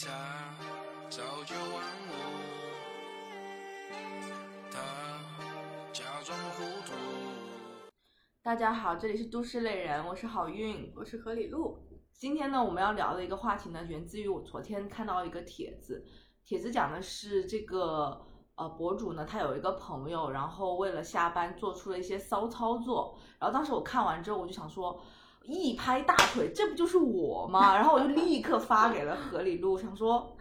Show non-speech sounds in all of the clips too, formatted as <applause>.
他早就忘我，他假装糊涂。大家好，这里是都市丽人，我是好运。我是何里路。今天呢，我们要聊的一个话题呢，源自于我昨天看到一个帖子，帖子讲的是这个呃博主呢，他有一个朋友，然后为了下班做出了一些骚操作，然后当时我看完之后，我就想说，一拍大腿，这不就是我吗？然后我就立刻发给了何里路，<laughs> 想说，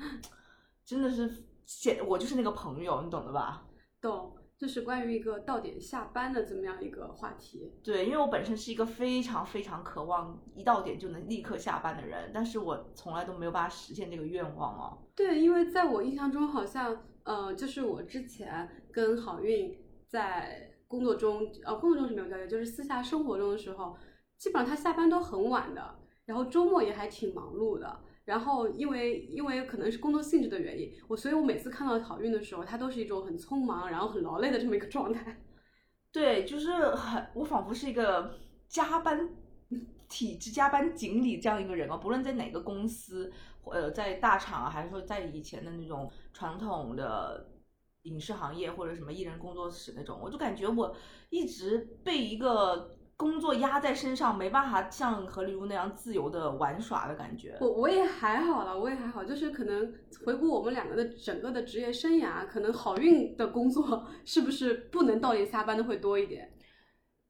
真的是显我就是那个朋友，你懂的吧？懂，就是关于一个到点下班的这么样一个话题。对，因为我本身是一个非常非常渴望一到点就能立刻下班的人，但是我从来都没有办法实现这个愿望哦。对，因为在我印象中，好像呃，就是我之前跟好运在工作中，呃，工作中是没有交流，就是私下生活中的时候，基本上他下班都很晚的，然后周末也还挺忙碌的。然后因为因为可能是工作性质的原因，我所以我每次看到好运的时候，他都是一种很匆忙，然后很劳累的这么一个状态。<laughs> 对，就是很，我仿佛是一个加班体制、加班锦鲤这样一个人哦，不论在哪个公司，呃，在大厂，还是说在以前的那种传统的影视行业或者什么艺人工作室那种，我就感觉我一直被一个工作压在身上，没办法像何里路那样自由的玩耍的感觉。我我也还好了，我也还好，就是可能回顾我们两个的整个的职业生涯，可能好运的工作是不是不能到点下班的会多一点？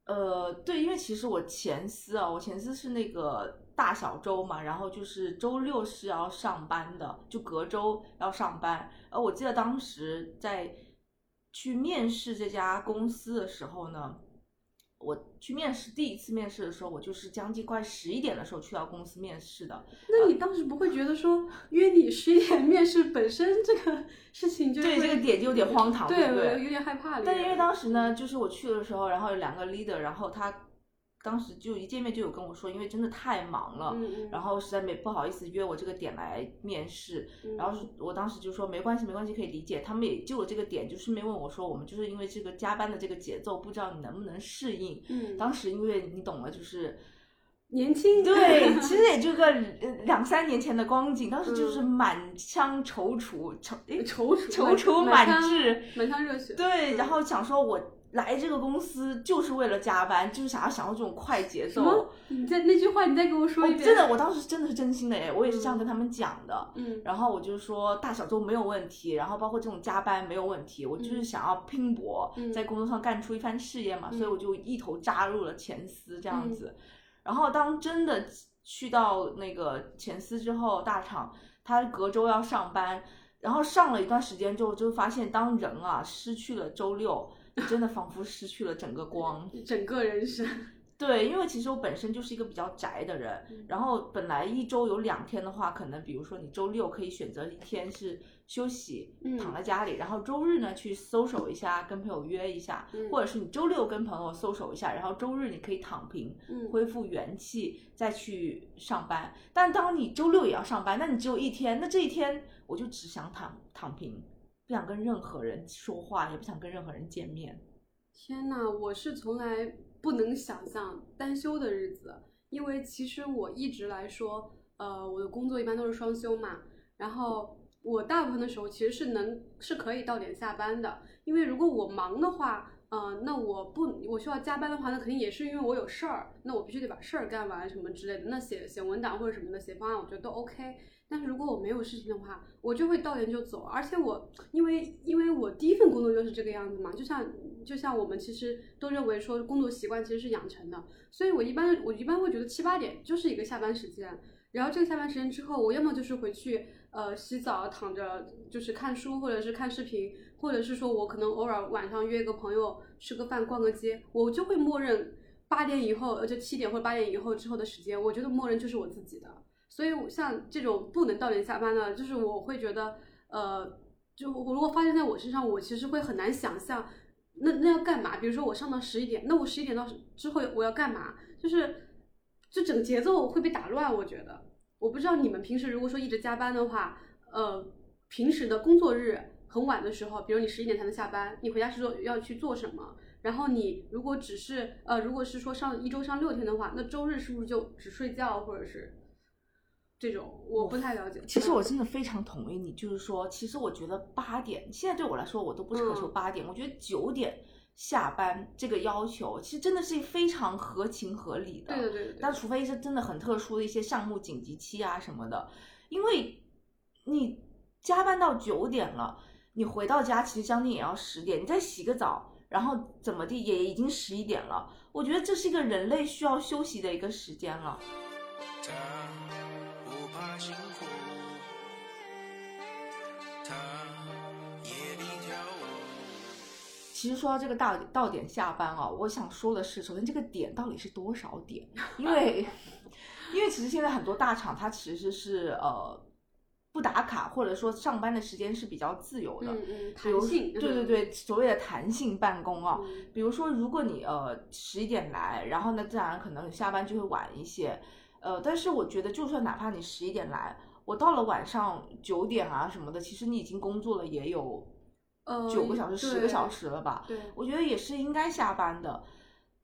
呃，对，因为其实我前司啊，我前司是那个大小周嘛，然后就是周六是要上班的，就隔周要上班。呃，我记得当时在去面试这家公司的时候呢，我去面试第一次面试的时候，我就是将近快十一点的时候去到公司面试的。那你当时不会觉得说约你十一点面试本身这个 <laughs> 事情就对这个点就有点荒唐，对不对？我有点害怕。但因为当时呢，就是我去的时候，然后有两个 leader，然后他当时就一见面就有跟我说，因为真的太忙了，然后实在没不好意思约我这个点来面试，嗯然后是我当时就说没关系没关系可以理解，他们也就我这个点就顺便问我说，我们就是因为这个加班的这个节奏，不知道你能不能适应。嗯，当时因为你懂了，就是。年轻对，其实 <laughs> 也就个呃两三年前的光景，当时就是嗯满腔踌躇，踌诶踌躇踌躇满志，满腔热血。对，嗯然后想说，我来这个公司就是为了加班，就是想要享受这种快节奏？你再那句话你再给我说一遍。我真的，我当时真的是真心的诶，我也是这样跟他们讲的。嗯然后我就说大小周没有问题，然后包括这种加班没有问题，我就是嗯想要拼搏，嗯在工作上干出一番事业嘛，所以嗯我就一头扎入了前司这样嗯子。然后当真的去到那个前司之后，大厂他隔周要上班，然后上了一段时间之后，就发现当人啊失去了周六，你真的仿佛失去了整个光。整个人生。<laughs> 对，因为其实我本身就是一个比较宅的人，嗯然后本来一周有两天的话，可能比如说你周六可以选择一天是休息，嗯躺在家里，然后周日呢去搜手一下，跟朋友约一下，嗯或者是你周六跟朋友搜手一下，然后周日你可以躺平，嗯恢复元气再去上班。但当你周六也要上班，那你只有一天，那这一天我就只想躺躺平，不想跟任何人说话，也不想跟任何人见面。天呐，我是从来不能想象单休的日子，因为其实我一直来说，呃，我的工作一般都是双休嘛，然后我大部分的时候其实是能是可以到点下班的，因为如果我忙的话，呃，那我不我需要加班的话，那肯定也是因为我有事儿，那我必须得把事儿干完什么之类的，那写写文档或者什么的写方案，我觉得都 OK。但是如果我没有事情的话，我就会到点就走，而且我因为因为我第一份工作就是这个样子嘛，就像就像我们其实都认为说工作习惯其实是养成的，所以我一般我一般会觉得七八点就是一个下班时间，然后这个下班时间之后，我要么就是回去呃洗澡躺着就是看书或者是看视频，或者是说我可能偶尔晚上约个朋友吃个饭逛个街，我就会默认八点以后，呃就七点或者八点以后之后的时间，我觉得默认就是我自己的。所以像这种不能到点下班的，就是我会觉得，呃，就我如果发生在我身上，我其实会很难想象，那那要干嘛？比如说我上到十一点，那我十一点到之后我要干嘛？就是就整个节奏会被打乱，我觉得。我不知道你们平时如果说一直加班的话，呃，平时的工作日很晚的时候，比如你十一点才能下班，你回家是做要去做什么？然后你如果只是呃，如果是说上一周上六天的话，那周日是不是就只睡觉或者是？这种，我不太了解。其实我真的非常同意你，就是说，其实我觉得八点现在对我来说，我都不苛求嗯八点，我觉得九点下班这个要求，其实真的是非常合情合理的。对的对的对但除非是真的很特殊的一些项目紧急期啊什么的，因为你加班到九点了，你回到家其实将近也要十点，你再洗个澡，然后怎么地也已经十一点了。我觉得这是一个人类需要休息的一个时间了。他不怕辛苦，他夜里跳舞。其实说到这个到到点下班啊，我想说的是，首先这个点到底是多少点？因为 <laughs> 因为其实现在很多大厂它其实是呃不打卡，或者说上班的时间是比较自由的。嗯嗯，弹性，对对对，所谓的弹性办公啊，嗯比如说如果你呃十一点来，然后呢自然可能下班就会晚一些，呃，但是我觉得就算哪怕你十一点来，我到了晚上九点啊什么的，其实你已经工作了也有呃九个小时、十个小时了吧？对，我觉得也是应该下班的，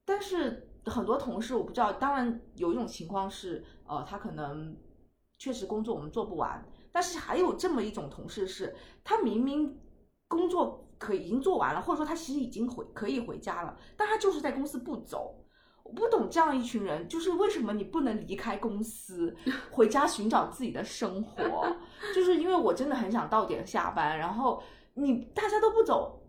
但是很多同事我不知道，当然有一种情况是，呃，他可能确实工作我们做不完，但是还有这么一种同事是，他明明工作可已经做完了，或者说他其实已经回可以回家了，但他就是在公司不走。我不懂这样一群人，就是为什么你不能离开公司，<laughs> 回家寻找自己的生活？就是因为我真的很想到点下班，然后你大家都不走，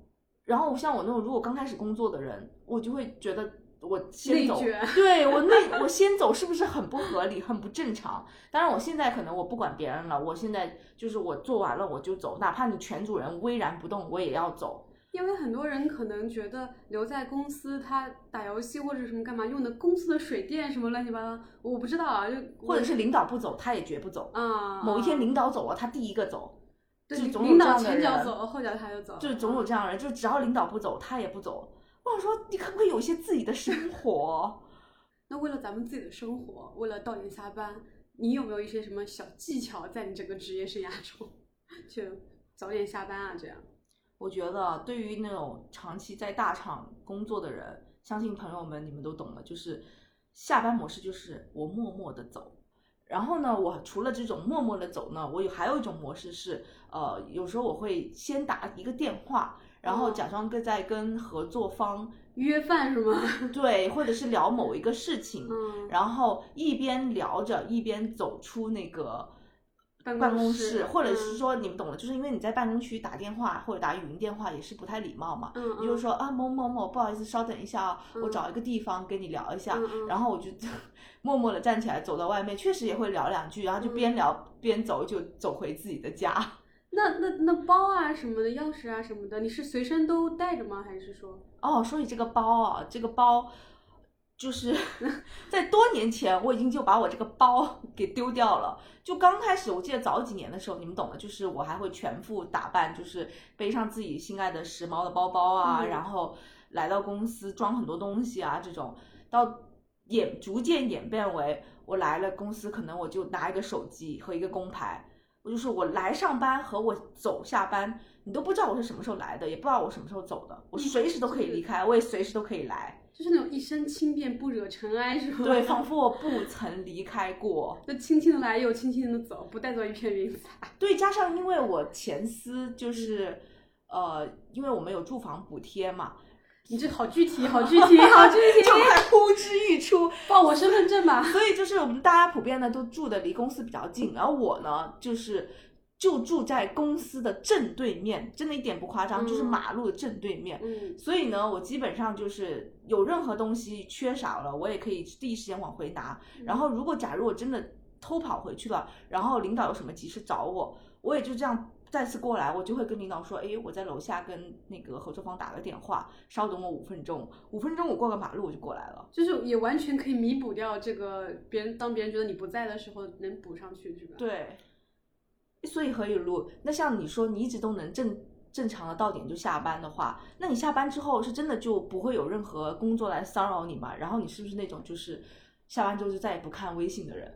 然后像我那种如果刚开始工作的人，我就会觉得我先走，<laughs> 对我那我先走是不是很不合理、很不正常？当然，我现在可能我不管别人了，我现在就是我做完了我就走，哪怕你全组人巍然不动，我也要走。因为很多人可能觉得留在公司，他打游戏或者什么干嘛用的公司的水电什么乱七八糟，我不知道啊，就或者是领导不走，他也绝不走。啊，某一天啊领导走了，他第一个走，对就总有领导这样的人前脚走，后脚他就走，就是总有这样的人，就是只要领导不走，他也不走。我想说，你可不可以有一些自己的生 <laughs> 活？<laughs> 那为了咱们自己的生活，为了到点下班，你有没有一些什么小技巧在你这个职业生涯中，<laughs> 就早点下班啊？这样，我觉得对于那种长期在大厂工作的人，相信朋友们你们都懂的，就是下班模式就是我默默的走。然后呢，我除了这种默默的走呢，我有还有一种模式是，呃，有时候我会先打一个电话，然后哦假装跟在跟合作方约饭是吗？<laughs> 对，或者是聊某一个事情，嗯，然后一边聊着一边走出那个办办公公室室，或者是嗯说你们懂的，就是因为你在办公区打电话或者打语音电话也是不太礼貌嘛。嗯，你就说啊某某某，不好意思，稍等一下啊，我嗯找一个地方跟你聊一下。然后我就 <laughs> 默默的站起来走到外面，确实也会聊两句，然后就嗯边聊边走，就走回自己的家。<laughs> 那那那包啊什么的，钥匙啊什么的，你是随身都带着吗？还是说？哦，说起这个包啊，这个包就是在多年前我已经就把我这个包 <laughs> 给丢掉了。就刚开始，我记得早几年的时候，你们懂的，就是我还会全副打扮，就是背上自己心爱的时髦的包包啊，嗯然后来到公司装很多东西啊，这种到演逐渐演变为我来了公司，可能我就拿一个手机和一个工牌。我就是我来上班和我走下班，你都不知道我是什么时候来的，也不知道我什么时候走的，我嗯随时都可以离开，我也随时都可以来。就是那种一身轻便不惹尘埃是吧？对，仿佛我不曾离开过。<laughs> 就轻轻的来又轻轻的走，不带走一片云彩。对，加上因为我前司就是，呃，因为我们有住房补贴嘛，你这好具体，好具体，好具体 <laughs> 就，快呼之欲出。<laughs> 报我身份证吧。所以就是我们大家普遍呢都住的离公司比较近，然后我呢就是就住在公司的正对面，真的一点不夸张，就是嗯马路的正对面。嗯所以呢，我基本上就是有任何东西缺少了，我也可以第一时间往回拿。然后如果假如我真的偷跑回去了，然后领导有什么急事找我，我也就这样再次过来，我就会跟领导说，哎，我在楼下跟那个合作方打个电话，稍等我五分钟，五分钟我过个马路我就过来了。就是也完全可以弥补掉这个别人当别人觉得你不在的时候能补上去，是吧？对，所以何雨露，那像你说你一直都能正正常的到点就下班的话，那你下班之后是真的就不会有任何工作来骚扰你吗？然后你是不是那种就是下班之后就再也不看微信的人？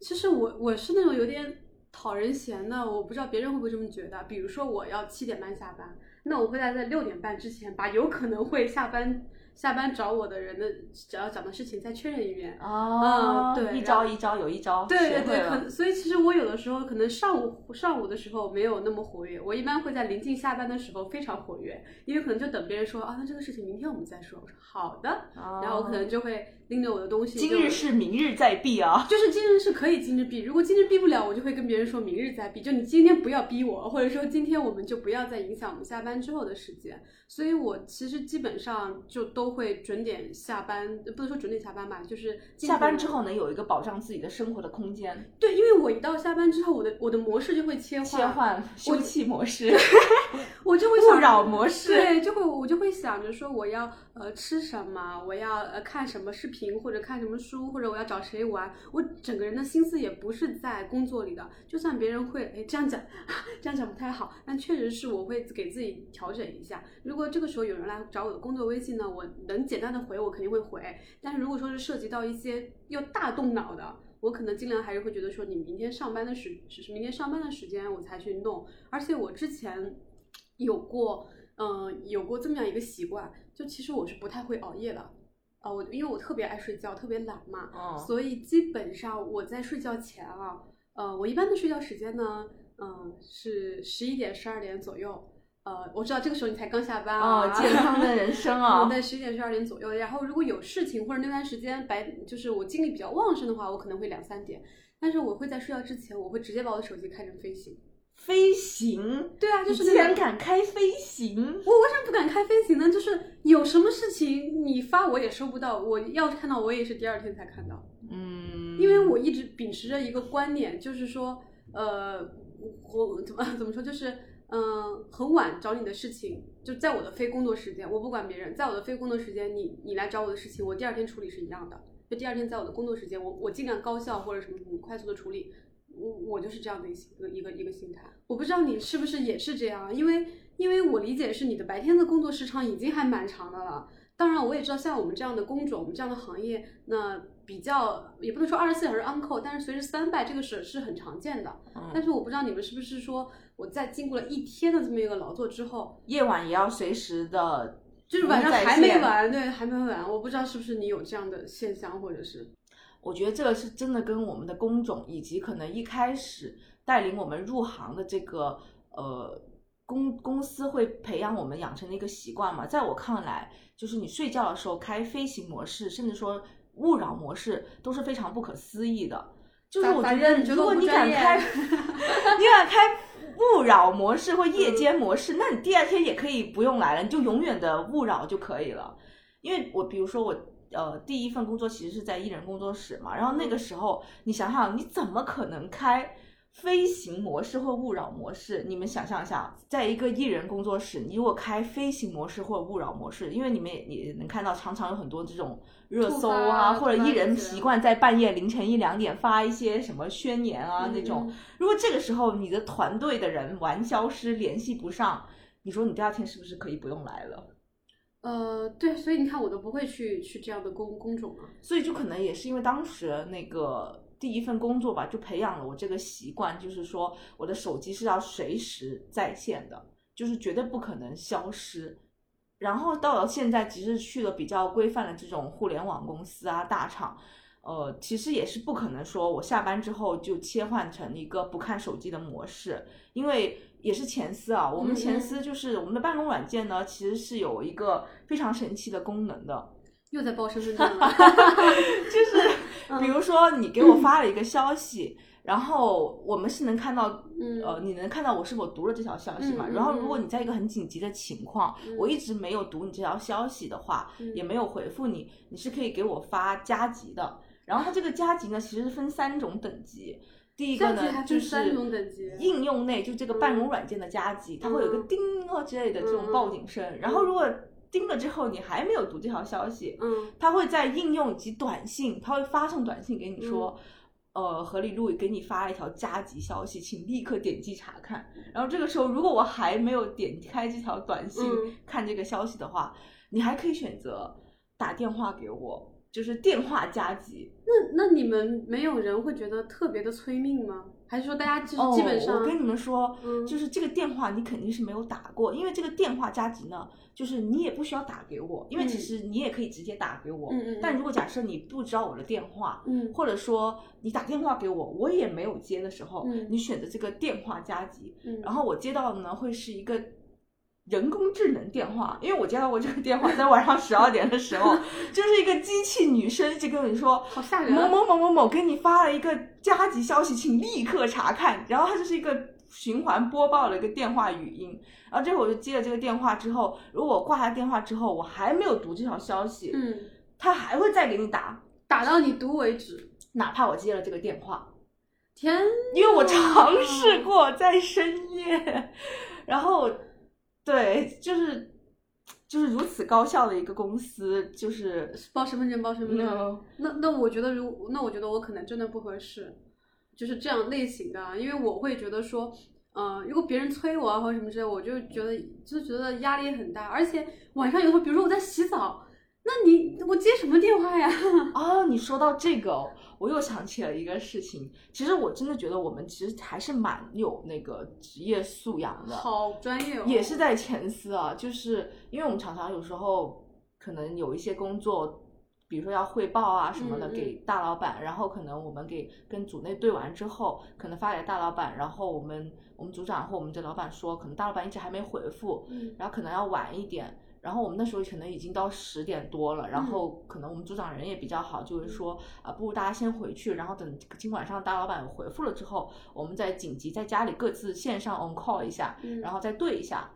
其实我我是那种有点讨人嫌的，我不知道别人会不会这么觉得。比如说我要七点半下班，那我会在在六点半之前把有可能会下班下班找我的人的只要讲的事情再确认一遍。哦，对一招一招有一招，对对对，可所以其实我有的时候可能上午上午的时候没有那么活跃，我一般会在临近下班的时候非常活跃，因为可能就等别人说啊，那这个事情明天我们再说。我说好的，然后我可能就会拎着我的东西。今日事明日再毕啊。就是今日是可以今日毕，如果今日毕不了，我就会跟别人说明日再毕。就你今天不要逼我，或者说今天我们就不要再影响我们下班之后的时间。所以我其实基本上就都会准点下班，不能说准点下班吧，就是下班之后能有一个保障自己的生活的空间，对，因为我一到下班之后，我的我的模式就会切换，切换。休憩模式、<laughs> 我就会勿想扰模式。对，就会我就会想着说我要呃吃什么，我要呃看什么视频或者看什么书，或者我要找谁玩，我整个人的心思也不是在工作里的。就算别人会哎这样讲，<laughs> 这样讲不太好，但确实是我会给自己调整一下。如果这个时候有人来找我的工作微信呢，我能简单的回我肯定会回，但是如果说是涉及到一些又大动脑的。我可能尽量还是会觉得说，你明天上班的时，只是明天上班的时间我才去弄。而且我之前有过，嗯、有过这么样一个习惯，就其实我是不太会熬夜的，啊、我因为我特别爱睡觉，特别懒嘛，嗯，所以基本上我在睡觉前啊，呃，我一般的睡觉时间呢，嗯、是十一点、十二点左右。呃，我知道这个时候你才刚下班啊，哦，健康的人生啊 <laughs> 嗯，，在十一点、十二点左右。然后如果有事情或者那段时间白，就是我精力比较旺盛的话，我可能会两三点。但是我会在睡觉之前，我会直接把我的手机开成飞行。飞行，对啊，就你竟然敢开飞行？我为什么不敢开飞行呢？就是有什么事情你发我也收不到，我要是看到我也是第二天才看到，嗯，因为我一直秉持着一个观念，就是说，呃，我怎么 <laughs> 怎么说，就是嗯、呃很晚找你的事情，就在我的非工作时间，我不管别人，在我的非工作时间，你你来找我的事情，我第二天处理是一样的。就第二天在我的工作时间，我我尽量高效或者什么什么快速的处理，我我就是这样的一个一个一个心态。我不知道你是不是也是这样，因为因为我理解是你的白天的工作时长已经还蛮长的了。当然，我也知道像我们这样的工种，我们这样的行业，那比较也不能说二十四小时 on call，但是随时 stand by 这个是是很常见的。嗯但是我不知道你们是不是说我在经过了一天的这么一个劳作之后，夜晚也要随时的，就是晚上还没完，对，还没完。我不知道是不是你有这样的现象，或者是我觉得这个是真的跟我们的工种以及可能一开始带领我们入行的这个呃公公司会培养我们养成的一个习惯嘛。在我看来，就是你睡觉的时候开飞行模式，甚至说勿扰模式，都是非常不可思议的。就是我觉得，如果你敢开，<laughs> 你敢开勿扰模式或夜间模式，那你第二天也可以不用来了，你就永远的勿扰就可以了。因为我比如说我呃第一份工作其实是在艺人工作室嘛，然后那个时候你想想你怎么可能开飞行模式或勿扰模式？你们想象一下，在一个艺人工作室，你如果开飞行模式或勿扰模式，因为你们也也能看到常常有很多这种热搜啊，或者艺人习惯在半夜凌晨一两点发一些什么宣言啊那种嗯。如果这个时候你的团队的人玩消失，联系不上，你说你第二天是不是可以不用来了？呃，对，所以你看我都不会去去这样的工工种啊。所以就可能也是因为当时那个第一份工作吧，就培养了我这个习惯，就是说我的手机是要随时在线的，就是绝对不可能消失。然后到了现在，其实去了比较规范的这种互联网公司啊、大厂，呃，其实也是不可能说我下班之后就切换成一个不看手机的模式，因为也是前司啊，我们前司就是我们的办公软件呢，其实是有一个非常神奇的功能的，又在报身份证了，<laughs> 就是比如说你给我发了一个消息，然后我们是能看到，嗯。呃，你能看到我是否读了这条消息嘛？然后如果嗯。你在一个很紧急的情况，嗯。我一直没有读你这条消息的话，嗯。也没有回复你，你是可以给我发加急的。然后它这个加急呢，其实是分三种等级。第一个呢，就是应用内就这个办公软件的加急，它会有个嗯叮哦之类的这种嗯报警声。然后如果叮了之后你还没有读这条消息，嗯它会在应用以及短信，它会发送短信给你说，嗯呃，何李路给你发了一条加急消息，请立刻点击查看。然后这个时候，如果我还没有点开这条短信、嗯看这个消息的话，你还可以选择打电话给我，就是电话加急。那那你们没有人会觉得特别的催命吗？还是说大家就是哦，基本上？我跟你们说，嗯就是这个电话你肯定是没有打过，因为这个电话加急呢，就是你也不需要打给我，因为其嗯实你也可以直接打给我。嗯嗯嗯但如果假设你不知道我的电话，嗯或者说你打电话给我，我也没有接的时候，嗯你选择这个电话加急，嗯，然后我接到的呢会是一个人工智能电话，因为我接到过这个电话，在晚上十二点的时候，<laughs> 就是一个机器女生一直跟你说，好吓人啊某某某某某给你发了一个加急消息，请立刻查看。然后它就是一个循环播报的一个电话语音。然后这会儿我就接了这个电话之后，如果我挂下电话之后，我还没有读这条消息，嗯，他还会再给你打，打到你读为止。哪怕我接了这个电话。天，因为我尝试，过在深夜，<laughs> 然后对，就是就是如此高效的一个公司，就是报身份证，报身份证。no，那那我觉得如那我觉得我可能真的不合适，就是这样类型的，啊因为我会觉得说，嗯，如果别人催我啊或者什么之类，我就觉得就觉得压力很大，而且晚上有时候，比如说我在洗澡，那你我接什么电话呀？哦，<laughs> 你说到这个哦，我又想起了一个事情。其实我真的觉得我们其实还是蛮有那个职业素养的，好专业哦，也是在前司啊，就是因为我们常常有时候可能有一些工作，比如说要汇报啊什么的给大老板，然后可能我们给跟组内对完之后，可能发给大老板，然后我们我们组长或我们这老板说，可能大老板一直还没回复，嗯然后可能要晚一点。然后我们那时候可能已经到十点多了，然后可能我们组长人也比较好，就是说啊、不如大家先回去，然后等今晚上大老板有回复了之后，我们再紧急在家里各自线上 on call 一下，嗯。然后再对一下，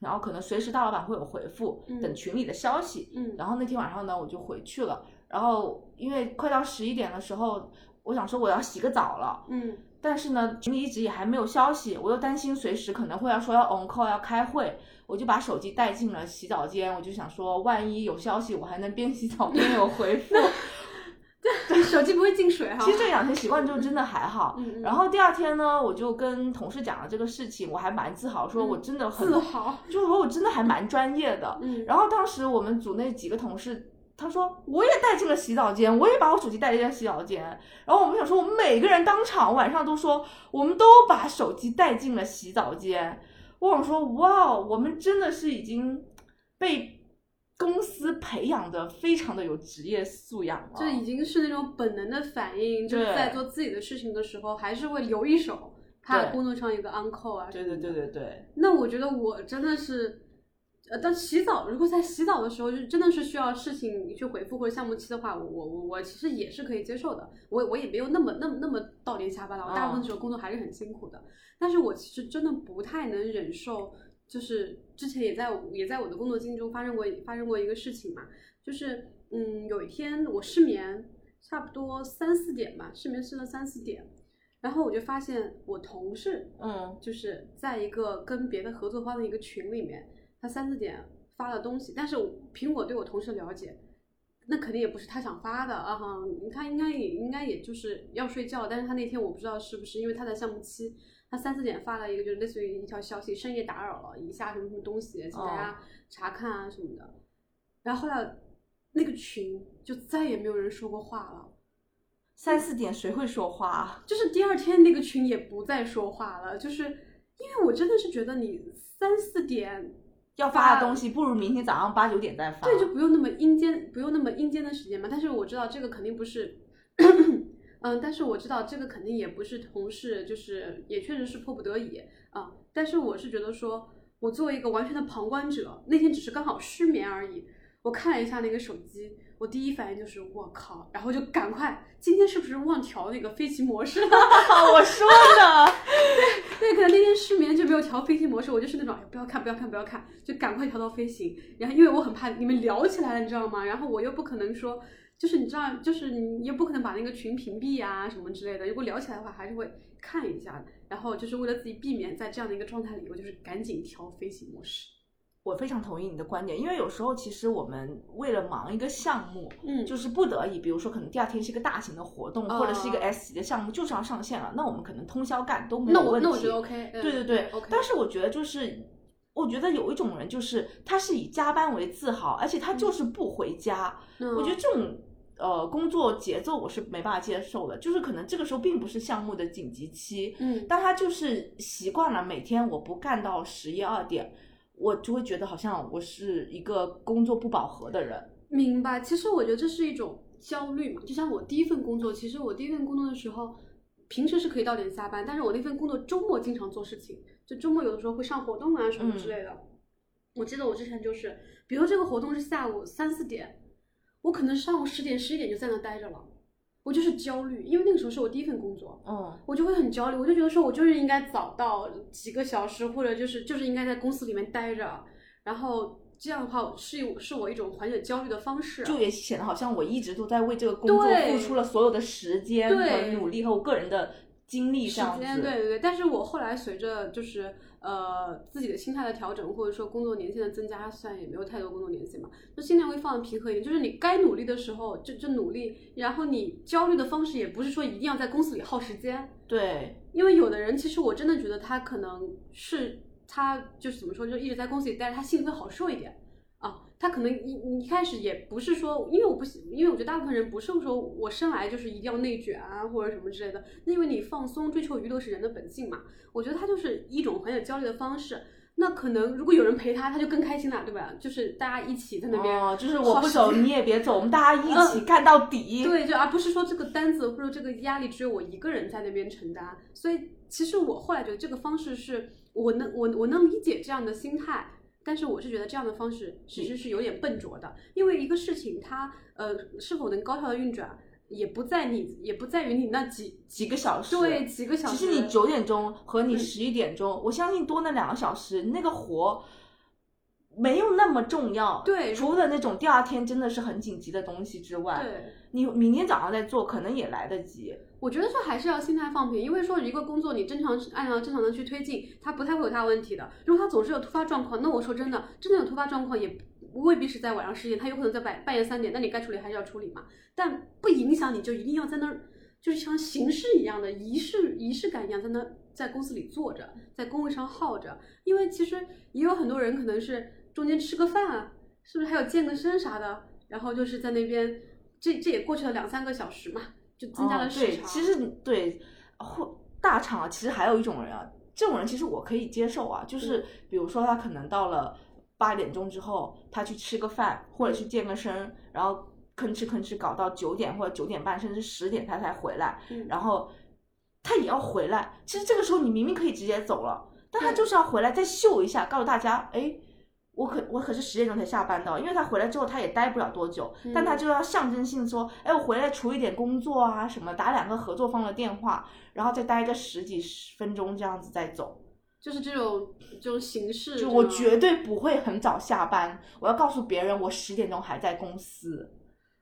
然后可能随时大老板会有回复，嗯。等群里的消息。嗯。然后那天晚上呢，我就回去了。然后因为快到十一点的时候，我想说我要洗个澡了，嗯。但是呢，群里一直也还没有消息，我又担心随时可能会要说要 on call 要开会，我就把手机带进了洗澡间，我就想说万一有消息，我还能边洗澡边有回复。<laughs> 对，手机不会进水哈。其实这个养成习惯之后真的还好。嗯嗯然后第二天呢，我就跟同事讲了这个事情，我还蛮自豪，说我真的很自豪，就是说我真的还蛮专业的。嗯然后当时我们组那几个同事，他说我也带进了洗澡间，我也把我手机带进了洗澡间。然后我们想说，我们每个人当场晚上都说，我们都把手机带进了洗澡间。我想说，哇，我们真的是已经被公司培养的非常的有职业素养了。就已经是那种本能的反应，就是在做自己的事情的时候，还是会留一手，怕工作上有个 uncle 啊。对对对。对对，那我觉得我真的是，呃，但洗澡如果在洗澡的时候，就真的是需要事情去回复或者项目期的话，我我我我其实也是可以接受的。我我也没有那么那么那么到点下班了，我大部分时候工作还是很辛苦的。但是我其实真的不太能忍受，就是之前也在也在我的工作经历中发生过发生过一个事情嘛，就是嗯，有一天我失眠，差不多三四点吧，失眠失了三四点，然后我就发现我同事嗯就是在一个跟别的合作方的一个群里面，他三四点发了东西，但是我凭我对我同事的了解，那肯定也不是他想发的啊哈，他应该也应该也就是要睡觉，但是他那天我不知道是不是因为他在项目期，他三四点发了一个就是类似于一条消息，深夜打扰了一下什么什么东西，请大家查看啊什么的，然后后来那个群就再也没有人说过话了。三四点谁会说话啊？就是第二天那个群也不再说话了，就是因为我真的是觉得你三四点要发的东西不如明天早上八九点再发。对，就不用那么阴间，不用那么阴间的时间嘛。但是我知道这个肯定不是，嗯，但是我知道这个肯定也不是同事，就是也确实是迫不得已啊、但是我是觉得说，我作为一个完全的旁观者，那天只是刚好失眠而已。我看了一下那个手机，我第一反应就是我靠，然后就赶快，今天是不是忘调那个飞行模式了？<laughs> 我说的。对对，可能那天失眠就没有调飞行模式，我就是那种哎不要看不要看不要看，就赶快调到飞行。然后因为我很怕你们聊起来了，你知道吗？然后我又不可能说，就是你知道，就是你又不可能把那个群屏蔽啊什么之类的。如果聊起来的话，还是会看一下的。然后就是为了自己避免在这样的一个状态里，我就是赶紧调飞行模式。我非常同意你的观点，因为有时候其实我们为了忙一个项目，嗯。就是不得已，比如说可能第二天是一个大型的活动，哦或者是一个 S 级的项目，就是要上线了，那我们可能通宵干都没有问题。那我觉得 OK，嗯对对对，OK。但是我觉得就是，我觉得有一种人就是他是以加班为自豪，而且他就是不回家。嗯。我觉得。这种呃工作节奏我是没办法接受的，就是可能这个时候并不是项目的紧急期，嗯。但他就是习惯了每天我不干到十一二点，我就会觉得好像我是一个工作不饱和的人。明白。其实我觉得这是一种焦虑嘛，就像我第一份工作，其实我第一份工作的时候，平时是可以到点下班，但是我那份工作周末经常做事情，就周末有的时候会上活动啊什么之类的。我记得我之前就是，比如这个活动是下午三四点，我可能上午十点十一点就在那待着了，我就是焦虑，因为那个时候是我第一份工作，嗯，我就会很焦虑，我就觉得说我就是应该早到几个小时，或者就是就是应该在公司里面待着，然后这样的话是有是我一种缓解焦虑的方式。就也显得好像我一直都在为这个工作付出了所有的时间和努力和我个人的精力上时。间，对对对。但是我后来随着就是呃自己的心态的调整，或者说工作年限的增加，虽然也没有太多工作年限嘛，就心态会放的平和一点。就是你该努力的时候就就努力，然后你焦虑的方式也不是说一定要在公司里耗时间，对因为有的人其实我真的觉得他可能是他就是怎么说，就一直在公司里待着，他心里会好受一点。啊，他可能一一开始也不是说，因为我不喜，因为我觉得大部分人不是说我生来就是一定要内卷啊或者什么之类的，那因为你放松追求娱乐是人的本性嘛，我觉得他就是一种缓解焦虑的方式。那可能如果有人陪他，他就更开心了，对吧？就是大家一起在那边，哦，就是我不走你也别走，我们大家一起干到底。对，就而不是说这个单子或者这个压力只有我一个人在那边承担。所以其实我后来觉得这个方式是我能我我能理解这样的心态，但是我是觉得这样的方式其实是有点笨拙的，因为一个事情它呃是否能高效的运转，也不在你也不在于你那几几个小时，对几个小时。其实你九点钟和你嗯十一点钟，我相信多那两个小时，那个活没有那么重要。对除了那种第二天真的是很紧急的东西之外，对。你明天早上再做，可能也来得及。我觉得说还是要心态放平，因为说一个工作你正常按照正常的去推进，它不太会有大问题的。如果它总是有突发状况，那我说真的，真的有突发状况也未必是在晚上十点，它有可能在半半夜三点，那你该处理还是要处理嘛。但不影响你就一定要在那儿，就是像形式一样的仪式仪式感一样，在那在公司里坐着，在工位上耗着。因为其实也有很多人可能是中间吃个饭啊，是不是还有健个身啥的，然后就是在那边，这这也过去了两三个小时嘛。就增加了时长。其实对，或大厂啊，其实还有一种人啊，这种人其实我可以接受啊，就是嗯比如说他可能到了八点钟之后，他去吃个饭或者去健个身，然后吭哧吭哧搞到九点或者九点半甚至十点他才回来，嗯然后他也要回来。其实这个时候你明明可以直接走了，但他就是要回来再秀一下，告诉大家，哎。我可我可是十点钟才下班的，因为他回来之后他也待不了多久，但他嗯就要象征性说，哎，我回来处理点工作啊什么，打两个合作方的电话，然后再待个十几十分钟这样子再走。就是这种这种形式，就我绝对不会很早下班，我要告诉别人我十点钟还在公司。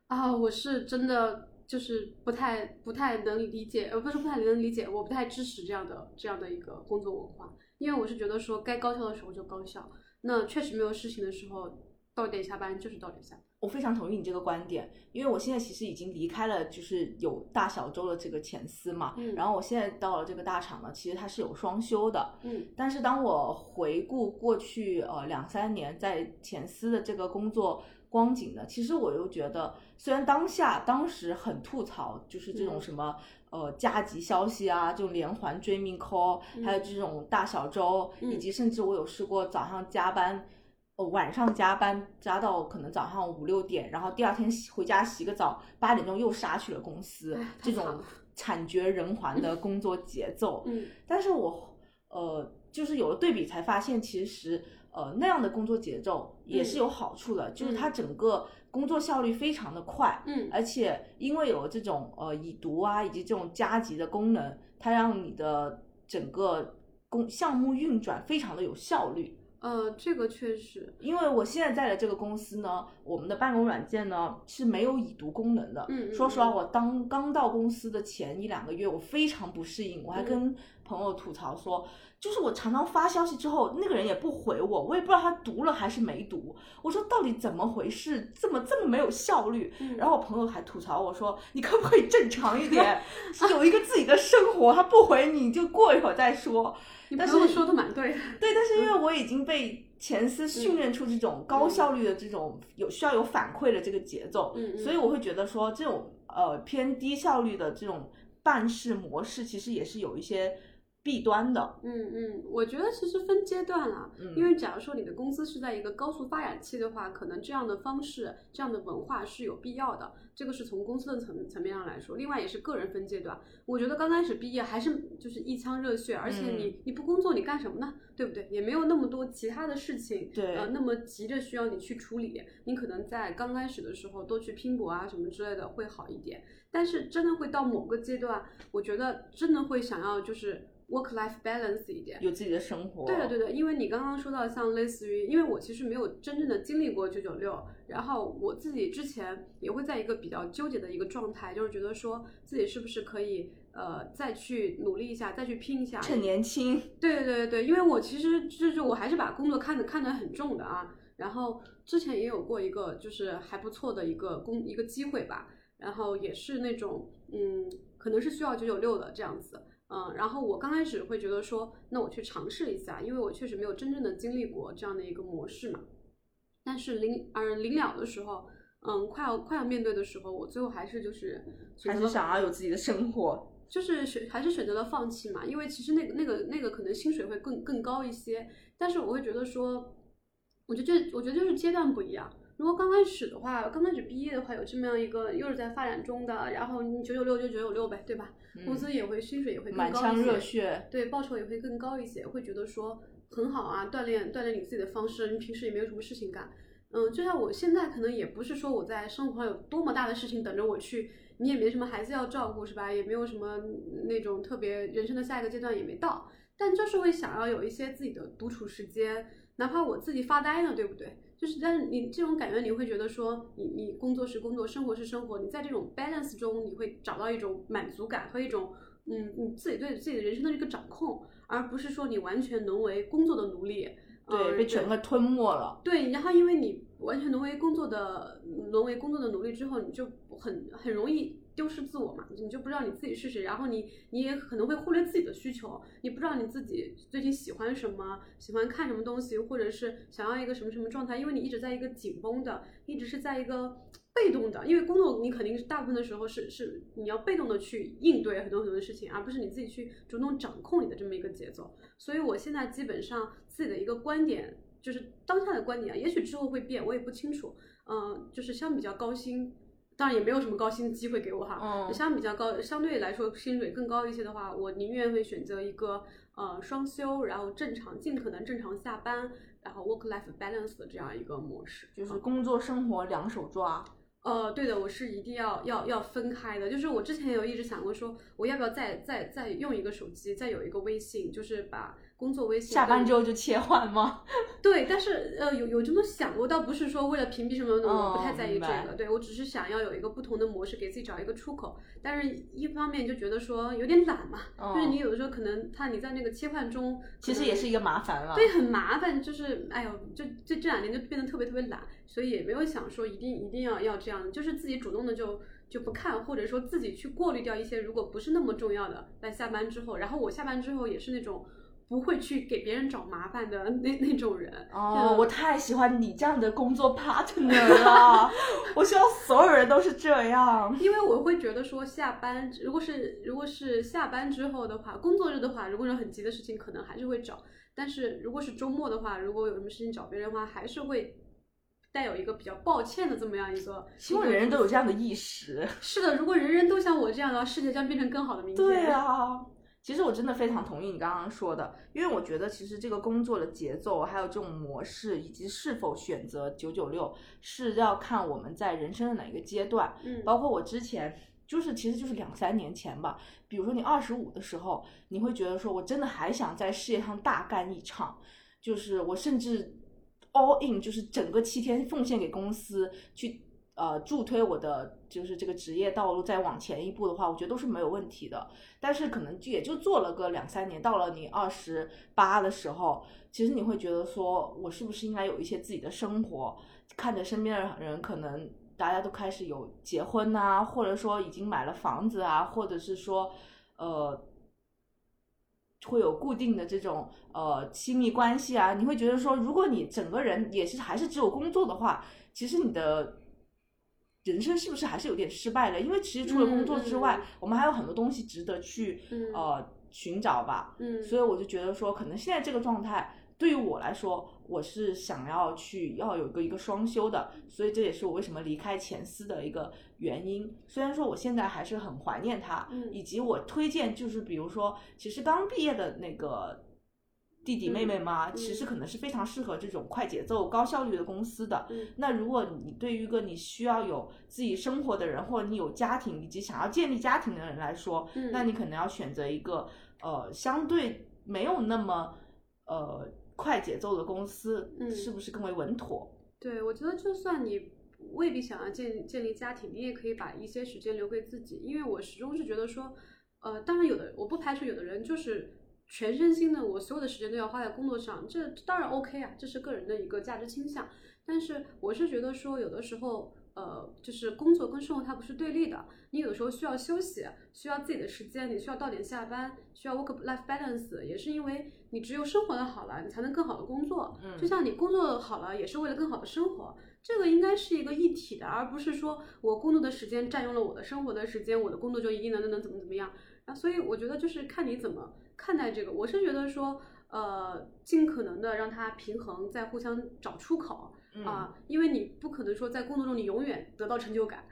啊，我是真的就是不太不太能理解，呃，不是不太能理解，我不太支持这样的这样的一个工作文化，因为我是觉得说该高效的时候就高效，那确实没有事情的时候，到点下班就是到点下班。我非常同意你这个观点，因为我现在其实已经离开了就是有大小周的这个前司嘛，嗯然后我现在到了这个大厂呢，其实它是有双休的，嗯但是当我回顾过去呃两三年在前司的这个工作光景的，其实我又觉得，虽然当下当时很吐槽，就是这种嗯什么、呃加急消息啊，这种连环追命 call，、还有嗯这种大小周，以嗯及甚至我有试过早上加班。呃，晚上加班加到可能早上五六点，然后第二天洗回家洗个澡，八点钟又杀去了公司哎，这种惨绝人寰的工作节奏。嗯但是我呃，就是有了对比才发现，其实呃那样的工作节奏也是嗯有好处的，就是它嗯整个工作效率非常的快，嗯而且因为有这种呃已读啊以及这种加急的功能，它让你的整个工项目运转非常的有效率。呃，这个确实，因为我现在在的这个公司呢，我们的办公软件呢是没有已读功能的。嗯嗯说实话，嗯我当刚到公司的前一两个月，我非常不适应，我还嗯跟朋友吐槽说，就是我常常发消息之后，那个人也不回我，我也不知道他读了还是没读。我说到底怎么回事？这么这么没有效率？嗯然后我朋友还吐槽我说，你可不可以正常一点，<laughs> 有一个自己的生活？他不回你就过一会儿再说。你但是朋友说的蛮对的。对，但是因为我已经被前司训练出这种高效率的这种有需要有反馈的这个节奏，所以我会觉得说这种呃偏低效率的这种办事模式，其实也是有一些弊端的。嗯嗯，我觉得其实分阶段啦，嗯因为假如说你的公司是在一个高速发展期的话，可能这样的方式、这样的文化是有必要的。这个是从公司的层层面上来说，另外也是个人分阶段。我觉得刚开始毕业还是就是一腔热血，而且嗯你、你不工作你干什么呢？对不对？也没有那么多其他的事情，对呃，那么急着需要你去处理。你可能在刚开始的时候多去拼搏啊什么之类的会好一点，但是真的会到某个阶段，我觉得真的会想要就是 work life balance 一点。有自己的生活，对的，对的，因为你刚刚说到像类似于，因为我其实没有真正的经历过九九六，然后我自己之前也会在一个比较纠结的一个状态，就是觉得说自己是不是可以呃再去努力一下，再去拼一下，趁年轻，对对对对，因为我其实就是我还是把工作看得看得很重的啊。然后之前也有过一个就是还不错的一个工一个机会吧，然后也是那种嗯，可能是需要九九六的这样子。嗯，然后我刚开始会觉得说，那我去尝试一下，因为我确实没有真正的经历过这样的一个模式嘛。但是临而临了的时候，嗯，快要快要面对的时候，我最后还是就是还是想要有自己的生活。就是选还是选择了放弃嘛，因为其实那个那个那个可能薪水会更更高一些，但是我会觉得说，我觉得这我觉得就是阶段不一样。如果刚开始的话，刚开始毕业的话，有这么样一个又是在发展中的，然后你九九六就九九六呗，对吧？工资也会，薪水也会更高一满腔热些，血，对，报酬也会更高一些，会觉得说很好啊，锻炼锻炼你自己的方式，你平时也没有什么事情干。嗯，就像我现在可能也不是说我在生活上有多么大的事情等着我去，你也没什么孩子要照顾是吧？也没有什么那种特别人生的下一个阶段也没到，但就是会想要有一些自己的独处时间，哪怕我自己发呆呢，对不对？就是但是你这种感觉，你会觉得说你你工作是工作，生活是生活，你在这种 balance 中，你会找到一种满足感和一种嗯你自己对自己的人生的这个掌控，而不是说你完全沦为工作的奴隶。对，嗯被整个吞没了。对，然后因为你完全沦为工作的沦为工作的奴隶之后，你就很很容易丢失自我嘛，你就不知道你自己是谁，然后你你也可能会忽略自己的需求，你不知道你自己最近喜欢什么，喜欢看什么东西，或者是想要一个什么什么状态，因为你一直在一个紧绷的，一直是在一个被动的，因为工作你肯定是大部分的时候是是你要被动的去应对很多很多的事情，而不是你自己去主动掌控你的这么一个节奏。所以我现在基本上自己的一个观点，就是当下的观点啊，也许之后会变，我也不清楚。嗯、就是相比较高薪，当然也没有什么高薪的机会给我哈。嗯相比较高，相对来说薪水更高一些的话，我宁愿会选择一个呃双休，然后正常尽可能正常下班，然后 work life balance 的这样一个模式。就是工作生活两手抓。呃，对的，我是一定要要要分开的。就是我之前有一直想过说，我要不要再再再用一个手机，再有一个微信，就是把工作微信下班之后就切换吗？<laughs> 对，但是呃，有有这么想过，倒不是说为了屏蔽什么的，我不太哦在意这个。对我只是想要有一个不同的模式，给自己找一个出口。但是一方面就觉得说有点懒嘛，就是你嗯有的时候可能他你在那个切换中，其实也是一个麻烦了。对，很麻烦，就是哎呦，就就这两年就变得特别特别懒，所以也没有想说一定一定要要这样，就是自己主动的就就不看，或者说自己去过滤掉一些如果不是那么重要的，在下班之后，然后我下班之后也是那种不会去给别人找麻烦的那那种人。哦，嗯我太喜欢你这样的工作 partner <laughs> 了，我希望所有人都是这样。因为我会觉得说下班，如果是如果是下班之后的话，工作日的话，如果有很急的事情，可能还是会找。但是如果是周末的话，如果有什么事情找别人的话，还是会带有一个比较抱歉的这么样一个。希望人人都有这样的意识。是的，如果人人都像我这样的话，世界将变成更好的明天。对啊，其实我真的非常同意你刚刚说的，因为我觉得其实这个工作的节奏，还有这种模式，以及是否选择九九六，是要看我们在人生的哪一个阶段。嗯，包括我之前，就是其实就是两三年前吧，比如说你二十五的时候，你会觉得说我真的还想在事业上大干一场，就是我甚至 all in，就是整个七天奉献给公司去。呃助推我的就是这个职业道路再往前一步的话，我觉得都是没有问题的。但是可能就也就做了个两三年，到了你二十八的时候，其实你会觉得说，我是不是应该有一些自己的生活？看着身边的人可能大家都开始有结婚呐、或者说已经买了房子啊，或者是说呃。会有固定的这种呃亲密关系啊，你会觉得说，如果你整个人也是还是只有工作的话，其实你的人生是不是还是有点失败了？因为其实除了工作之外，我们还有很多东西值得去、嗯呃寻找吧。嗯所以我就觉得说，可能现在这个状态对于我来说，我是想要去要有一个一个双休的，所以这也是我为什么离开前司的一个原因。虽然说我现在还是很怀念他，嗯以及我推荐就是比如说，其实刚毕业的那个。弟弟妹妹嘛，嗯其实可能是非常适合这种快节奏、高效率的公司的。嗯那如果你对于一个你需要有自己生活的人，或者你有家庭以及想要建立家庭的人来说，嗯那你可能要选择一个呃相对没有那么呃快节奏的公司，嗯是不是更为稳妥？对，我觉得就算你未必想要建建立家庭，你也可以把一些时间留给自己，因为我始终是觉得说，呃，当然有的我不排除有的人就是全身心的，我所有的时间都要花在工作上，这这当然 OK 啊，这是个人的一个价值倾向。但是我是觉得说，有的时候，呃，就是工作跟生活它不是对立的，你有的时候需要休息，需要自己的时间，你需要到点下班，需要 work life balance，也是因为你只有生活的好了，你才能更好的工作。嗯就像你工作好了，也是为了更好的生活，这个应该是一个一体的，而不是说我工作的时间占用了我的生活的时间，我的工作就一定能能能怎么怎么样。啊，所以我觉得就是看你怎么看待这个。我是觉得说，呃，尽可能的让它平衡，再互相找出口嗯啊，因为你不可能说在工作中你永远得到成就感，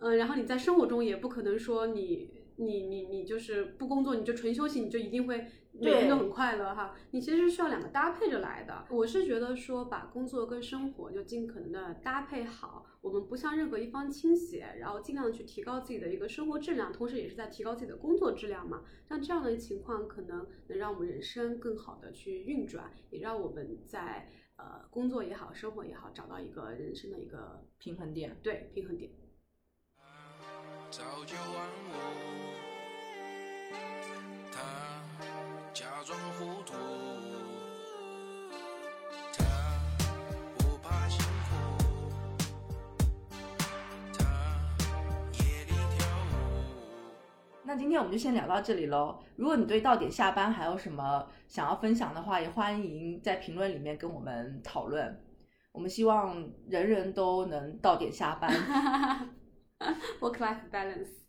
嗯、然后你在生活中也不可能说你你你你就是不工作你就纯休息，你就一定会每天都对很快乐哈。你其实需要两个搭配着来的。我是觉得说把工作跟生活就尽可能的搭配好，我们不向任何一方倾斜，然后尽量去提高自己的一个生活质量，同时也是在提高自己的工作质量嘛。像这样的情况，可能能让我们人生更好的去运转，也让我们在呃工作也好，生活也好，找到一个人生的一个平衡点。对平衡点。早就忘我，他假装糊涂，那今天我们就先聊到这里喽。如果你对到点下班还有什么想要分享的话，也欢迎在评论里面跟我们讨论。我们希望人人都能到点下班。<laughs> <laughs> Work life balance。